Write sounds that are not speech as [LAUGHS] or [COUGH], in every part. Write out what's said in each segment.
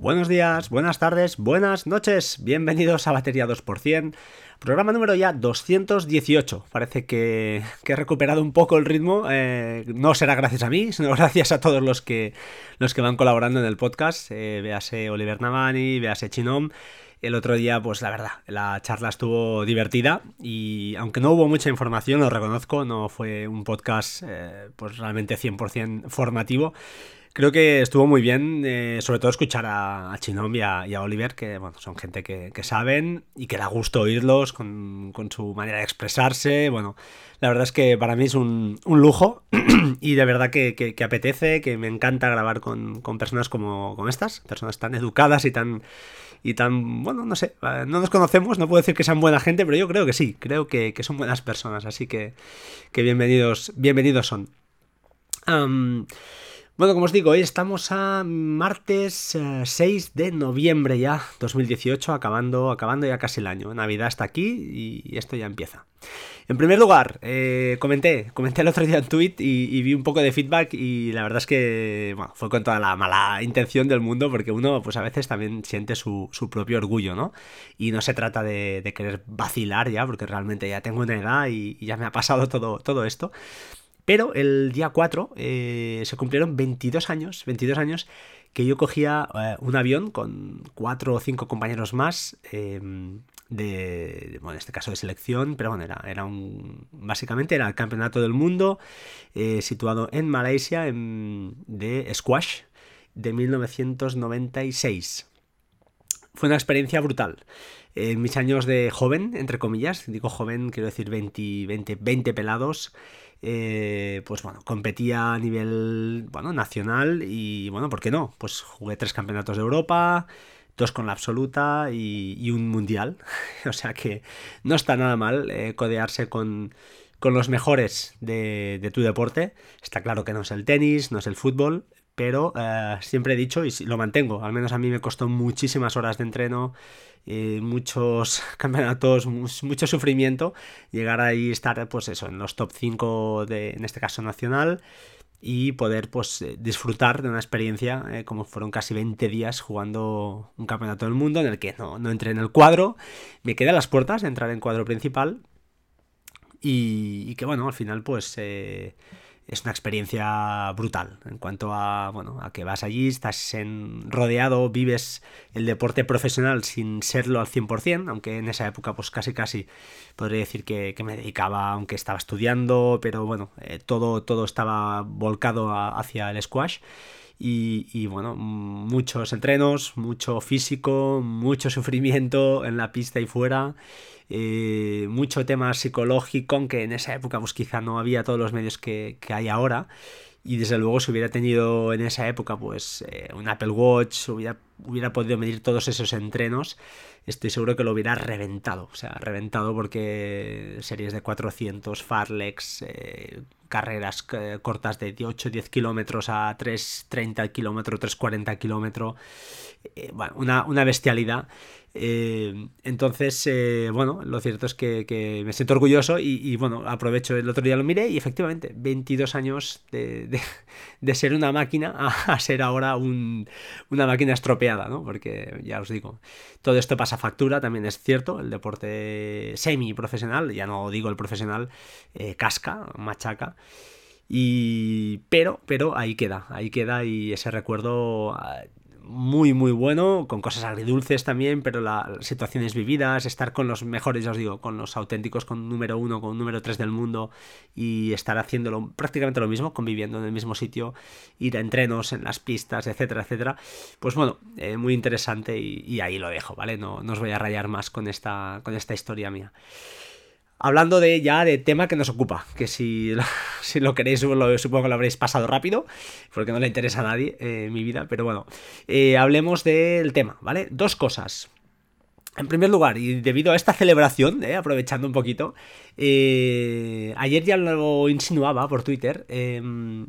Buenos días, buenas tardes, buenas noches, bienvenidos a Batería 2%, programa número ya 218. Parece que, he recuperado un poco el ritmo, eh, no será gracias a mí, sino [LAUGHS] gracias a todos los que, los que van colaborando en el podcast, eh, véase Oliver Navani, véase Chinom. El otro día, pues la verdad, la charla estuvo divertida y aunque no hubo mucha información, lo reconozco, no fue un podcast eh, pues realmente 100% formativo. Creo que estuvo muy bien, eh, sobre todo escuchar a, Chinom y a, Oliver, que bueno, son gente que, saben y que da gusto oírlos con, su manera de expresarse. Bueno, la verdad es que para mí es un, lujo [CLEARS THROAT] y de verdad que, apetece, que me encanta grabar con, personas como, estas, personas tan educadas y tan, y tan, bueno, no sé, eh, no nos conocemos, no puedo decir que sean buena gente, pero yo creo que sí, creo que, son buenas personas, así que, que bienvenidos, bienvenidos son. Bueno, como os digo, hoy estamos a martes 6 eh, de noviembre ya, 2018, acabando, acabando ya casi el año. Navidad está aquí y esto ya empieza. En primer lugar, eh, comenté, comenté el otro día un tweet y, vi un poco de feedback y la verdad es que fue con toda la mala intención del mundo porque uno pues a veces también siente su, propio orgullo, ¿no? Y no se trata de, querer vacilar ya porque realmente ya tengo una edad y, y ya me ha pasado todo, todo esto. Pero el día 4 eh, se cumplieron 22 años, 22 años que yo cogía eh, un avión con cuatro o cinco compañeros más em, de, bueno, en este caso de selección, pero bueno, era, era un, básicamente era el campeonato del mundo eh, situado en Malasia de squash de 1996. Fue una experiencia brutal. En mis años de joven, entre comillas, digo joven, quiero decir 20, 20, 20 pelados, eh, pues bueno, competía a nivel bueno, nacional y bueno, ¿por qué no? Pues jugué tres campeonatos de Europa, dos con la absoluta y, un mundial. [LAUGHS] o sea que no está nada mal eh, codearse con, con, los mejores de, tu deporte. Está claro que no es el tenis, no es el fútbol, pero eh, siempre he dicho y lo mantengo, al menos a mí me costó muchísimas horas de entreno, eh, muchos [LAUGHS] campeonatos, mucho sufrimiento, llegar ahí, estar pues eso, en los top 5 de, en este caso nacional, y poder pues eh, disfrutar de una experiencia como fueron casi 20 días jugando un campeonato del mundo en el que no, no entré en el cuadro, me quedé a las puertas de entrar en cuadro principal. Y, que bueno, al final pues es una experiencia brutal en cuanto a, bueno, a que vas allí, estás en, rodeado, vives el deporte profesional sin serlo al 100%, aunque en esa época pues casi casi podría decir que, me dedicaba, aunque estaba estudiando, pero bueno, eh, todo, todo estaba volcado hacia el squash. Y, bueno, muchos entrenos, mucho físico, mucho sufrimiento en la pista y fuera, eh, mucho tema psicológico, aunque en esa época pues quizá no había todos los medios que, que hay ahora. Y desde luego si hubiera tenido en esa época pues eh, un Apple Watch, hubiera, hubiera podido medir todos esos entrenos, estoy seguro que lo hubiera reventado. O sea, reventado porque series de 400, Farlex, eh, carreras eh, cortas de 8-10 kilómetros a 3-30 kilómetros, 3-40 kilómetros, bueno, una, una bestialidad. Eh, entonces, eh, bueno, lo cierto es que, me siento orgulloso y, bueno, aprovecho, el otro día lo miré y efectivamente, 22 años [LAUGHS] de, ser una máquina a, ser ahora una máquina estropeada, Porque ya os digo, todo esto pasa factura, también es cierto, el deporte semi-profesional, ya no digo el profesional, eh, casca, machaca. Y pero, pero ahí queda, ahí queda y ese recuerdo ah, muy muy bueno, con cosas agridulces también, pero las situaciones vividas, estar con los mejores, ya os digo, con los auténticos, con número uno, con número tres del mundo y estar haciéndolo prácticamente lo mismo, conviviendo en el mismo sitio, ir a entrenos en las pistas, etcétera, etcétera. Pues bueno, eh, muy interesante y, ahí lo dejo, ¿vale? No, no os voy a rayar más con esta, con esta historia mía. Hablando de ya de tema que nos ocupa, que si, [LAUGHS] si lo queréis, supongo que lo habréis pasado rápido, porque no le interesa a nadie eh, mi vida, pero bueno, eh, hablemos del tema, ¿vale? Dos cosas. En primer lugar, y debido a esta celebración, eh, aprovechando un poquito, ayer ya lo insinuaba por Twitter, em,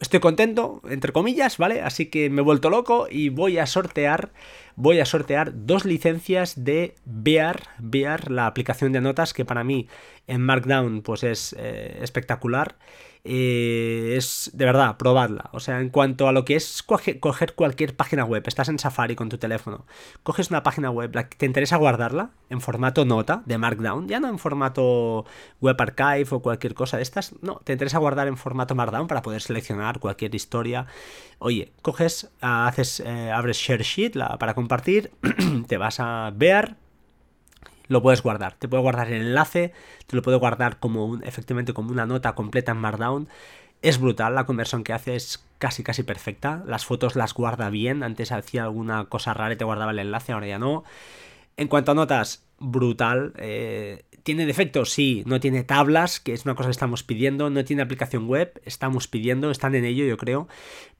estoy contento, entre comillas, ¿vale? Así que me he vuelto loco y voy a sortear, voy a sortear dos licencias de Bear, Bear, la aplicación de notas que para mí en Markdown pues es eh, espectacular. Eh, es de verdad, probadla. O sea, en cuanto a lo que es coger cualquier página web, estás en Safari con tu teléfono, coges una página web, te interesa guardarla en formato nota de Markdown, ya no en formato Web Archive o cualquier cosa de estas, no, te interesa guardar en formato Markdown para poder seleccionar cualquier historia. Oye, coges, haces, eh, abres ShareSheet para compartir, [CLEARS THROAT] te vas a ver lo puedes guardar. Te puede guardar el enlace, te lo puede guardar como un, efectivamente como una nota completa en Markdown. Es brutal, la conversión que hace es casi casi perfecta. Las fotos las guarda bien. Antes hacía alguna cosa rara y te guardaba el enlace, ahora ya no. En cuanto a notas, brutal. Eh, ¿Tiene defectos? Sí. No tiene tablas, que es una cosa que estamos pidiendo. No tiene aplicación web, estamos pidiendo, están en ello, yo creo.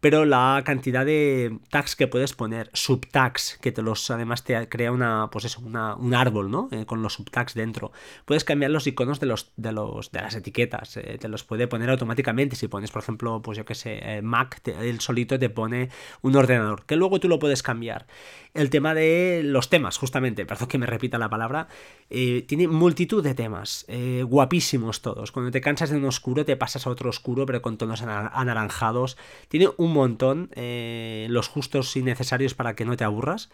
Pero la cantidad de tags que puedes poner, subtags, que te los además te crea una, pues eso, un árbol, ¿no? Eh, con los subtags dentro. Puedes cambiar los iconos de los de los de las etiquetas. Eh, te los puede poner automáticamente. Si pones, por ejemplo, pues yo que sé, eh, Mac, el solito te pone un ordenador. Que luego tú lo puedes cambiar. El tema de los temas, justamente, perdón que me repita la palabra. tiene multitud de temas, eh, guapísimos todos. Cuando te cansas de un oscuro te pasas a otro oscuro pero con tonos anaranjados. Tiene un montón, eh, los justos y necesarios para que no te aburras.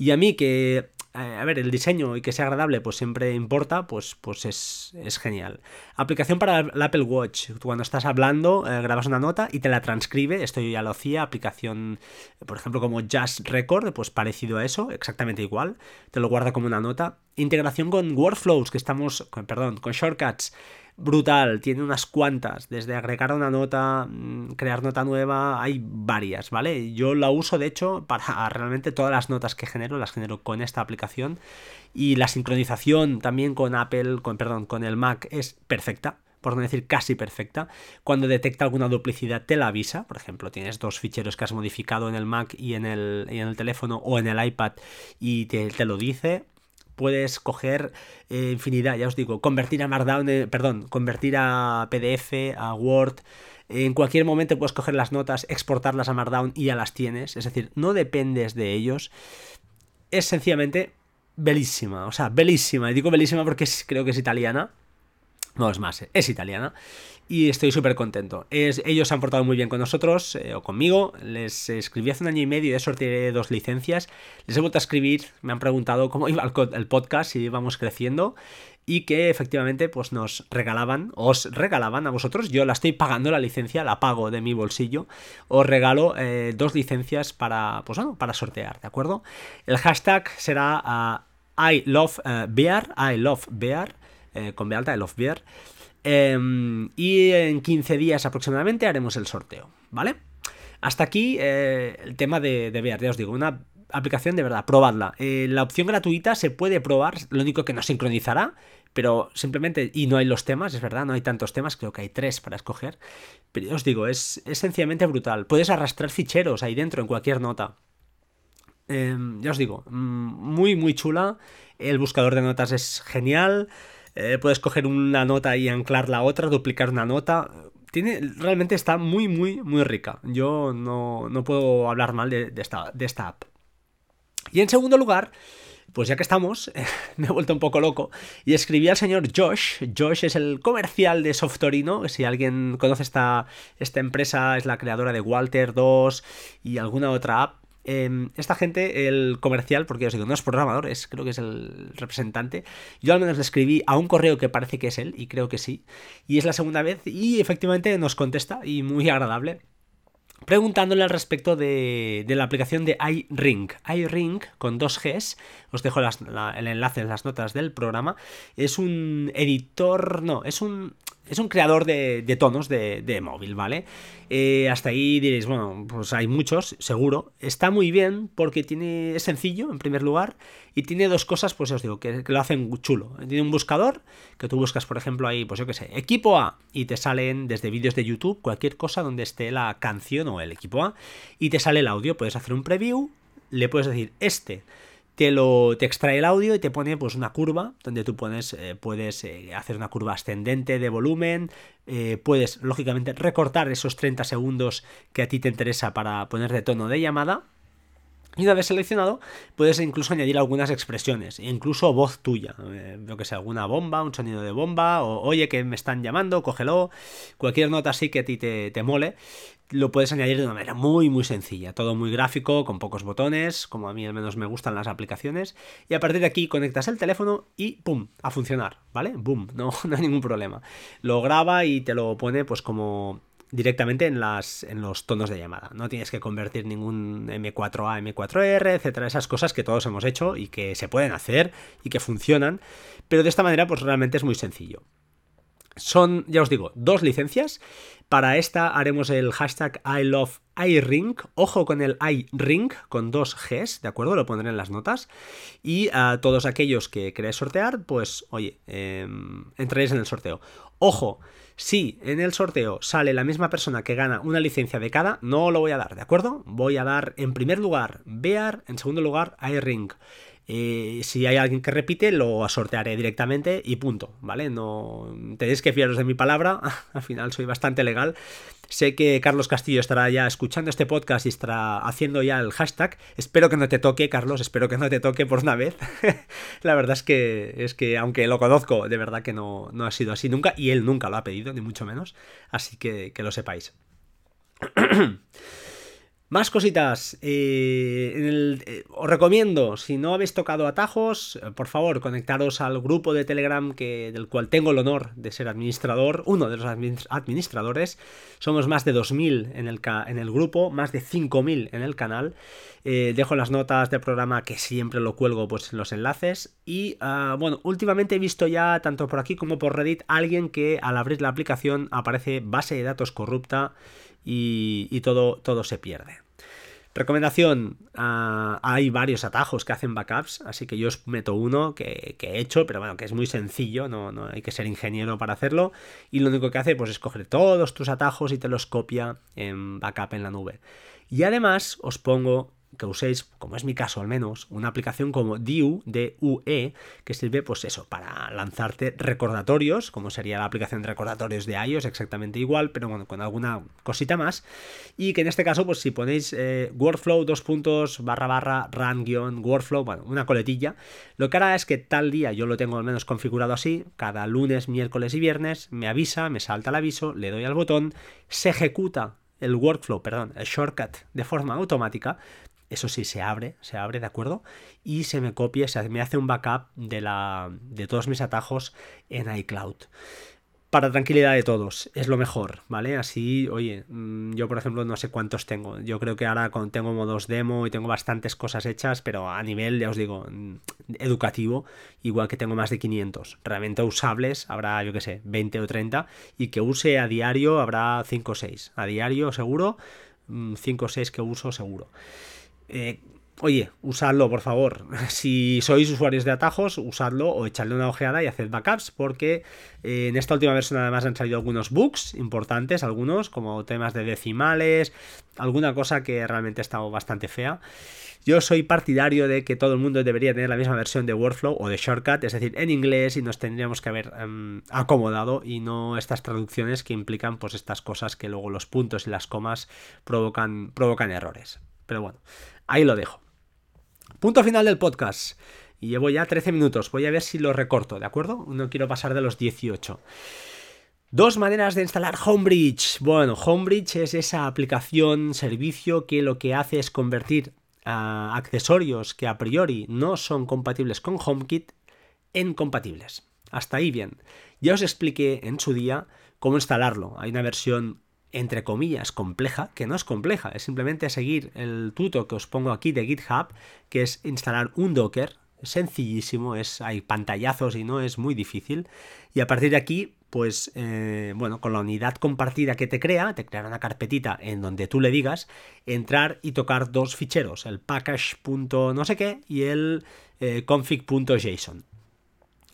Y a mí que a ver, el diseño y que sea agradable, pues siempre importa, pues, pues es, genial. Aplicación para el Apple Watch. Cuando estás hablando, eh, grabas una nota y te la transcribe. Esto yo ya lo hacía. Aplicación, por ejemplo, como Jazz Record, pues parecido a eso, exactamente igual. Te lo guarda como una nota. Integración con Workflows, que estamos, perdón, con Shortcuts brutal, tiene unas cuantas, desde agregar una nota, mm, crear nota nueva, hay varias, ¿vale? Yo la uso de hecho para [LAUGHS] realmente todas las notas que genero, las genero con esta aplicación y la sincronización también con Apple, con perdón, con el Mac es perfecta por no decir casi perfecta. Cuando detecta alguna duplicidad te la avisa. Por ejemplo, tienes dos ficheros que has modificado en el Mac y en el, en el teléfono o en el iPad y te, te, lo dice puedes coger eh, infinidad, ya os digo, convertir a Markdown, eh, perdón, convertir a PDF, a Word. En cualquier momento puedes coger las notas, exportarlas a Markdown y ya las tienes. Es decir, no dependes de ellos. Es sencillamente belísima, o sea, belísima. Y digo belísima porque creo que es italiana. No es más, es italiana y estoy súper contento. Es, ellos han portado muy bien con nosotros eh, o conmigo. Les escribí hace un año y medio y he sorteé dos licencias. Les he vuelto a escribir, me han preguntado cómo [LAUGHS] iba el, podcast, si íbamos creciendo y que efectivamente pues nos regalaban, os regalaban a vosotros, yo la estoy pagando la licencia, la pago de mi bolsillo, os regalo eh, dos licencias para, pues bueno, para sortear, ¿de acuerdo? El hashtag será ah, I love uh, I love bear, eh, con B alta, I love bear. Em, y en 15 días aproximadamente haremos el sorteo, ¿vale? Hasta aquí eh, el tema de, de ya os digo, una aplicación de verdad, probadla. Eh, la opción gratuita se puede probar, lo único que no sincronizará, pero simplemente, y no hay los temas, es verdad, no hay tantos temas, creo que hay tres para escoger, pero ya os digo, es, sencillamente brutal. Puedes arrastrar ficheros ahí dentro en cualquier nota. Em, ya os digo, mm, muy, muy chula. El buscador de notas es genial. Eh, puedes coger una nota y anclar la otra, duplicar una nota. Tiene, realmente está muy, muy, muy rica. Yo no, puedo hablar mal de, esta, de esta app. Y en segundo lugar, pues ya que estamos, [LAUGHS] me he vuelto un poco loco y escribí al señor Josh. Josh es el comercial de Softorino. Si alguien conoce esta, esta empresa, es la creadora de Walter 2 y alguna otra app. Em, esta gente, el comercial, porque os digo, no es programador, es, creo que es el representante. Yo al menos le escribí a un correo que parece que es él, y creo que sí. Y es la segunda vez, y efectivamente nos contesta, y muy agradable. Preguntándole al respecto de, la aplicación de iRing. iRing con dos Gs, os dejo el enlace en las notas del programa. Es un editor, no, es un es un creador de, tonos de, móvil, ¿vale? Eh, hasta ahí diréis, bueno, pues hay muchos, seguro. Está muy bien porque tiene, es sencillo, en primer lugar, y tiene dos cosas, pues os digo, que, lo hacen chulo. Tiene un buscador, que tú buscas, por ejemplo, ahí, pues yo qué sé, equipo A, y te salen desde vídeos de YouTube, cualquier cosa donde esté la canción o el equipo A, y te sale el audio. Puedes hacer un preview, le puedes decir, este te lo te extrae el audio y te pone pues una curva donde tú eh, puedes eh, hacer una curva ascendente de volumen, eh, puedes lógicamente recortar esos 30 segundos que a ti te interesa para poner de tono de llamada y una vez seleccionado, puedes incluso añadir algunas expresiones, incluso voz tuya. Eh, que sea, alguna bomba, un sonido de bomba, o oye que me están llamando, cógelo. Cualquier nota así que a ti te, te mole, lo puedes añadir de una manera muy, muy sencilla. Todo muy gráfico, con pocos botones, como a mí al menos me gustan las aplicaciones. Y a partir de aquí conectas el teléfono y ¡pum! a funcionar, ¿vale? ¡Boom! No, [LAUGHS] no hay ningún problema. Lo graba y te lo pone pues como directamente en, las, en los tonos de llamada. No tienes que convertir ningún M4A, M4R, etcétera, esas cosas que todos hemos hecho y que se pueden hacer y que funcionan, pero de esta manera pues realmente es muy sencillo. Son, ya os digo, dos licencias. Para esta haremos el hashtag I love iRing. Ojo con el iRing con dos Gs, ¿de acuerdo? Lo pondré en las notas. Y a todos aquellos que queréis sortear, pues oye, eh, entraréis en el sorteo. Ojo, si en el sorteo sale la misma persona que gana una licencia de cada, no lo voy a dar, ¿de acuerdo? Voy a dar en primer lugar Bear, en segundo lugar iRing. Eh, si hay alguien que repite, lo sortearé directamente y punto, ¿vale? No tenéis que fiaros de mi palabra, [LAUGHS] al final soy bastante legal. Sé que Carlos Castillo estará ya escuchando este podcast y estará haciendo ya el hashtag. Espero que no te toque, Carlos, espero que no te toque por una vez. [LAUGHS] La verdad es que, es que, aunque lo conozco, de verdad que no, no ha sido así nunca, y él nunca lo ha pedido, ni mucho menos. Así que que lo sepáis. [CLEARS THROAT] Más cositas. Eh, eh, os recomiendo, si no habéis tocado atajos, eh, por favor, conectaros al grupo de Telegram que, del cual tengo el honor de ser administrador, uno de los administradores. Somos más de 2.000 en el, en el grupo, más de 5.000 en el canal. dejo las notas del programa que siempre lo cuelgo pues, en los enlaces. Y ah, bueno, últimamente he visto ya, tanto por aquí como por Reddit, alguien que al abrir la aplicación aparece base de datos corrupta y, todo, todo se pierde. Recomendación, ah, hay varios atajos que hacen backups, así que yo os meto uno que, he hecho, pero bueno, que es muy sencillo, no, no, hay que ser ingeniero para hacerlo, y lo único que hace pues, es coger todos tus atajos y te los copia en backup en la nube. Y además os pongo que uséis, como es mi caso al menos, una aplicación como DUE, DUE, que sirve pues eso, para lanzarte recordatorios, como sería la aplicación de recordatorios de iOS, exactamente igual, pero bueno, con alguna cosita más. Y que en este caso, pues si ponéis eh, workflow, dos puntos, barra barra, run guion, workflow, bueno, una coletilla, lo que hará es que tal día, yo lo tengo al menos configurado así, cada lunes, miércoles y viernes, me avisa, me salta el aviso, le doy al botón, se ejecuta el workflow, perdón, el shortcut de forma automática, eso sí, se abre, se abre, ¿de acuerdo? Y se me copia, se me hace un backup de, la, de todos mis atajos en iCloud. Para tranquilidad de todos, es lo mejor, ¿vale? Así, oye, mm, yo por ejemplo no sé cuántos tengo. Yo creo que ahora tengo modos demo y tengo bastantes cosas hechas, pero a nivel, ya os digo, mm, educativo, igual que tengo más de 500. Realmente usables habrá, yo qué sé, 20 o 30. Y que use a diario habrá 5 o 6. A diario seguro, 5 mm, o 6 que uso seguro. Eh, oye, usadlo por favor. [LAUGHS] Si sois usuarios de atajos, usadlo o echadle una ojeada y haced backups porque eh, en esta última versión además han salido algunos bugs importantes, algunos como temas de decimales, alguna cosa que realmente ha estado bastante fea. Yo soy partidario de que todo el mundo debería tener la misma versión de Workflow o de Shortcut, es decir, en inglés y nos tendríamos que haber em, acomodado y no estas traducciones que implican pues estas cosas que luego los puntos y las comas provocan, provocan errores. Pero bueno, ahí lo dejo. Punto final del podcast. Y llevo ya 13 minutos. Voy a ver si lo recorto, ¿de acuerdo? No quiero pasar de los 18. Dos maneras de instalar Homebridge. Bueno, Homebridge es esa aplicación, servicio que lo que hace es convertir a accesorios que a priori no son compatibles con HomeKit en compatibles. Hasta ahí bien. Ya os expliqué en su día cómo instalarlo. Hay una versión entre comillas, compleja, que no es compleja, es simplemente seguir el tuto que os pongo aquí de GitHub, que es instalar un Docker, sencillísimo, es, hay pantallazos y no es muy difícil, y a partir de aquí, pues, eh, bueno, con la unidad compartida que te crea, te creará una carpetita en donde tú le digas entrar y tocar dos ficheros, el package. no sé qué y el eh, config.json.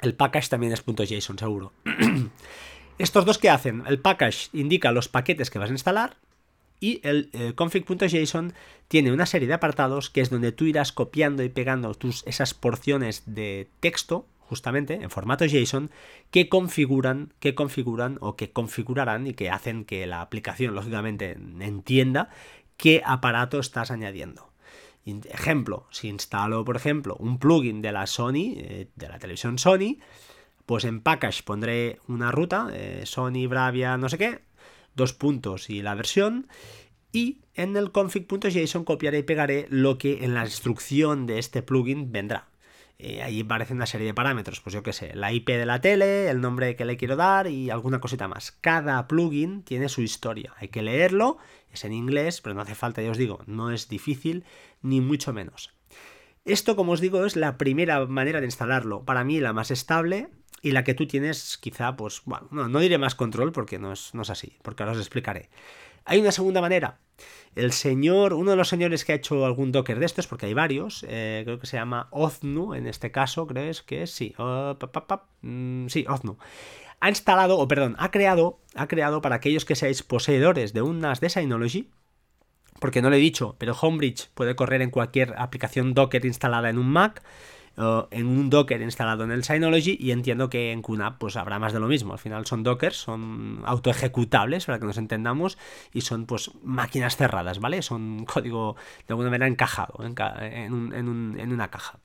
El package también es .json, seguro. [CLEARS THROAT] Estos dos que hacen, el package indica los paquetes que vas a instalar Y el eh, config.json tiene una serie de apartados que es donde tú irás copiando y pegando tus, esas porciones de texto justamente en formato JSON que configuran, que configuran o que configurarán y que hacen que la aplicación lógicamente entienda qué aparato estás añadiendo. Ejemplo, si instalo, por ejemplo, un plugin de la Sony, eh, de la televisión Sony, pues en package pondré una ruta, eh, Sony Bravia no sé qué, dos puntos y la versión, y en el config.json copiaré y pegaré lo que en la instrucción de este plugin vendrá. Eh, ahí aparece una serie de parámetros, pues yo qué sé, la IP de la tele, el nombre que le quiero dar y alguna cosita más. Cada plugin tiene su historia, hay que leerlo, es en inglés, pero no hace falta, ya os digo, no es difícil, ni mucho menos. Esto, como os digo, es la primera manera de instalarlo. Para mí la más estable y la que tú tienes quizá, pues, bueno, no, diré más control porque no es, no es así, porque ahora os explicaré. Hay una segunda manera. El señor, uno de los señores que ha hecho algún Docker de estos, porque hay varios, eh, creo que se llama Oznu en este caso, ¿crees que es? Sí, oh, mm, sí, Oznu. Ha instalado, o perdón, ha creado, ha creado para aquellos que seáis poseedores de un NAS de Synology, porque no lo he dicho, pero Homebridge puede correr en cualquier aplicación Docker instalada en un Mac, en un Docker instalado en el Synology y entiendo que en QNAP pues habrá más de lo mismo. Al final son Dockers, son autoejecutables para que nos entendamos y son pues máquinas cerradas, ¿vale? Son código de alguna manera encajado en, una caja.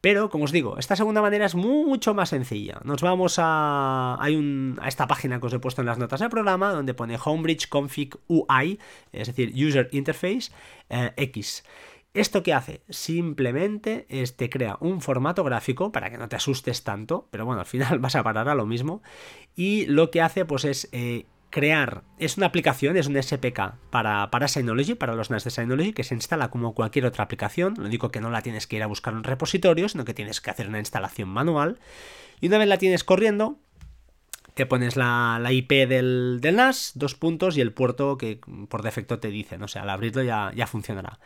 Pero, como os digo, esta segunda manera es mucho más sencilla. Nos vamos a, hay a esta página que os he puesto en las notas del programa, donde pone Homebridge Config UI, es decir, User Interface eh, X. ¿Esto qué hace? Simplemente te crea un formato gráfico para que no te asustes tanto, pero bueno, al final [LAUGHS] vas a parar a lo mismo. Y lo que hace pues es eh, crear, es una aplicación, es un SPK para, para Synology, para los NAS de Synology, que se instala como cualquier otra aplicación. Lo único que no la tienes que ir a buscar en un repositorio, sino que tienes que hacer una instalación manual. Y una vez la tienes corriendo, te pones la, IP del, NAS, dos puntos y el puerto que por defecto te dice, o sea, al abrirlo ya, ya funcionará.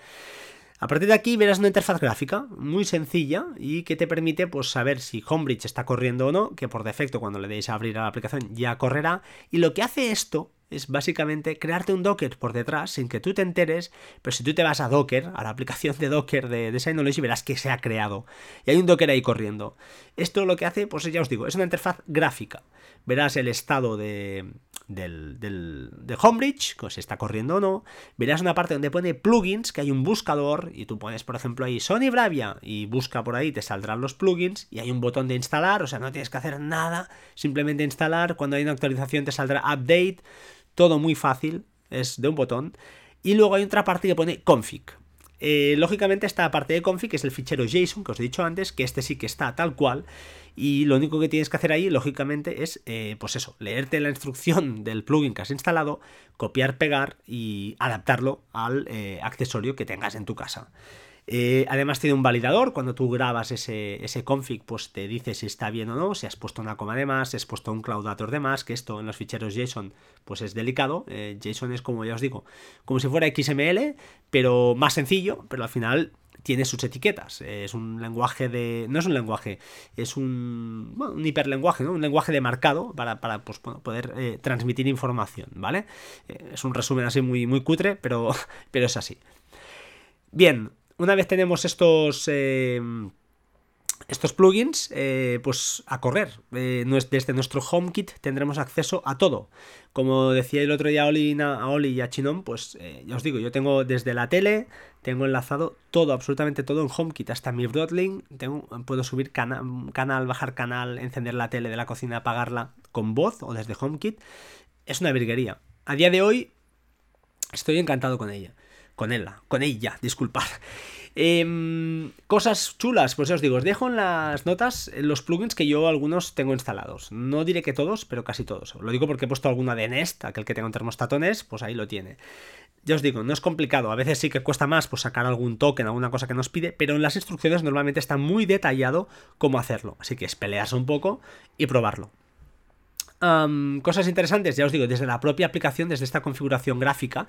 A partir de aquí verás una interfaz gráfica muy sencilla y que te permite pues, saber si Homebridge está corriendo o no, que por defecto cuando le deis a abrir a la aplicación ya correrá. Y lo que hace esto es básicamente crearte un Docker por detrás sin que tú te enteres, pero si tú te vas a Docker, a la aplicación de Docker de, de Synology, verás que se ha creado. Y hay un Docker ahí corriendo. Esto lo que hace, pues ya os digo, es una interfaz gráfica. Verás el estado de, del, del, de Homebridge, si está corriendo o no. Verás una parte donde pone plugins, que hay un buscador, y tú pones, por ejemplo, ahí Sony Bravia, y busca por ahí, te saldrán los plugins, y hay un botón de instalar, o sea, no tienes que hacer nada, simplemente instalar. Cuando hay una actualización te saldrá update, todo muy fácil, es de un botón. Y luego hay otra parte que pone config. Eh, lógicamente esta parte de config es el fichero JSON que os he dicho antes, que este sí que está tal cual y lo único que tienes que hacer ahí, lógicamente, es, eh, pues eso, leerte la instrucción del plugin que has instalado, copiar, pegar y adaptarlo al eh, accesorio que tengas en tu casa. Eh, además tiene un validador, cuando tú grabas ese, ese, config, pues te dice si está bien o no, si has puesto una coma de más, si has puesto un claudator de más, que esto en los ficheros JSON pues es delicado. JSON es como ya os digo, como si fuera XML, pero más sencillo, pero al final tiene sus etiquetas. Es un lenguaje de. No es un lenguaje, es un. Bueno, un hiperlenguaje, ¿no? Un lenguaje de marcado para, para pues, poder eh, transmitir información, ¿vale? Eh, es un resumen así muy, muy cutre, pero, [LAUGHS] pero es así. Bien, una vez tenemos estos. Eh, estos plugins, eh, pues a correr. Eh, desde nuestro HomeKit tendremos acceso a todo. Como decía el otro día a Oli, y a Chinon, pues eh, ya os digo, yo tengo desde la tele, tengo enlazado todo, absolutamente todo en HomeKit, hasta mi Broadlink, puedo subir canal, bajar canal, encender la tele de la cocina, apagarla con voz o desde HomeKit. Es una virguería. A día de hoy estoy encantado con ella. Con ella, con ella, disculpad. Em, cosas chulas, pues os digo, os dejo en las notas los plugins que yo algunos tengo instalados. No diré que todos, pero casi todos. Lo digo porque he puesto alguna de Nest, aquel que tenga un termostato Nest, pues ahí lo tiene. Ya os digo, no es complicado, a veces sí que cuesta más pues, sacar algún token, alguna cosa que nos pide, pero en las instrucciones normalmente está muy detallado cómo hacerlo. Así que es pelearse un poco y probarlo. Cosas interesantes, ya os digo, desde la propia aplicación, desde esta configuración gráfica,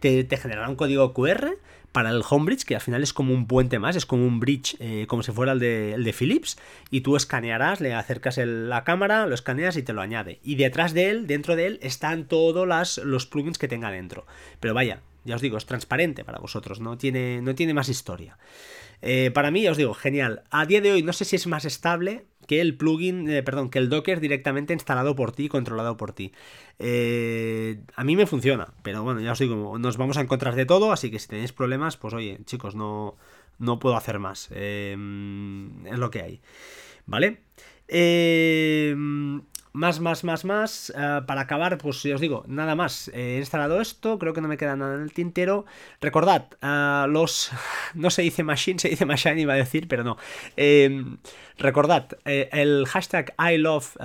te, generará un código QR para el Homebridge, que al final es como un puente más, es como un bridge, eh, como si fuera el de, el de, Philips, y tú escanearás, le acercas la cámara, lo escaneas y te lo añade. Y detrás de él, dentro de él, están todos los plugins que tenga dentro. Pero vaya, ya os digo, es transparente para vosotros, no tiene, no tiene más historia. Eh, para mí, ya os digo, genial. A día de hoy no sé si es más estable, que el plugin, eh, perdón, que el Docker directamente instalado por ti, controlado por ti. Eh, a mí me funciona, pero bueno, ya os digo, nos vamos a encontrar de todo, así que si tenéis problemas, pues oye, chicos, no, no puedo hacer más. Eh, es lo que hay. ¿Vale? Más, más, más, más. para acabar, pues ya os digo, nada más. he instalado esto, creo que no me queda nada en el tintero. Recordad, los. [LAUGHS] No se dice machine, se dice machine, iba a decir, pero no. Recordad, eh, el hashtag I love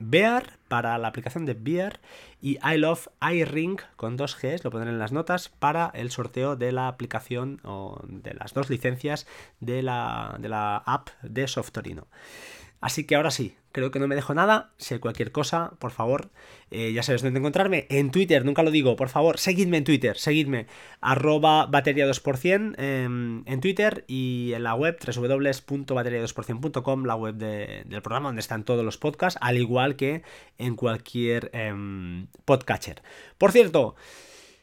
Bear para la aplicación de Bear y I love iRing con dos Gs, lo pondré en las notas, para el sorteo de la aplicación o de las dos licencias de la, de la app de Softorino. Así que ahora sí, creo que no me dejo nada. Si hay cualquier cosa, por favor, eh, ya sabes dónde encontrarme. En Twitter, nunca lo digo, por favor, seguidme en Twitter, seguidme, arroba batería 2% em, en Twitter y en la web www.bateria2%.com, la web del programa donde están todos los podcasts, al igual que en cualquier em, podcatcher. Por cierto,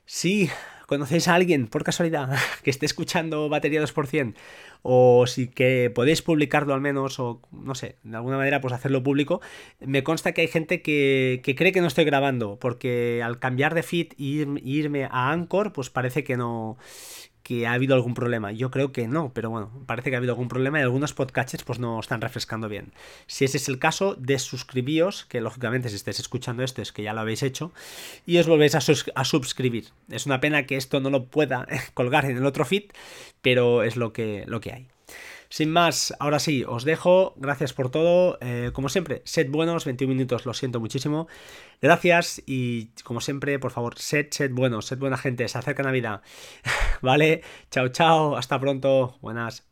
si conocéis a alguien por casualidad [LAUGHS] que esté escuchando batería 2%, o si que podéis publicarlo al menos, o no sé, de alguna manera pues hacerlo público, me consta que hay gente que, cree que no estoy grabando, porque al cambiar de feed e irme a Anchor, pues parece que no que ha habido algún problema. Yo creo que no, pero bueno, parece que ha habido algún problema y algunos podcatchers pues no están refrescando bien. Si ese es el caso, desuscribíos, que lógicamente si estáis escuchando esto es que ya lo habéis hecho, y os volvéis a, a suscribir. Es una pena que esto no lo pueda [LAUGHS] colgar en el otro feed, pero es lo que, lo que hay. Sin más, ahora sí, os dejo. Gracias por todo. Eh, como siempre, sed buenos, 21 minutos, lo siento muchísimo. Gracias y como siempre, por favor, sed, sed buenos, sed buena gente, se acerca Navidad. [LAUGHS] vale, chao, chao, hasta pronto, buenas.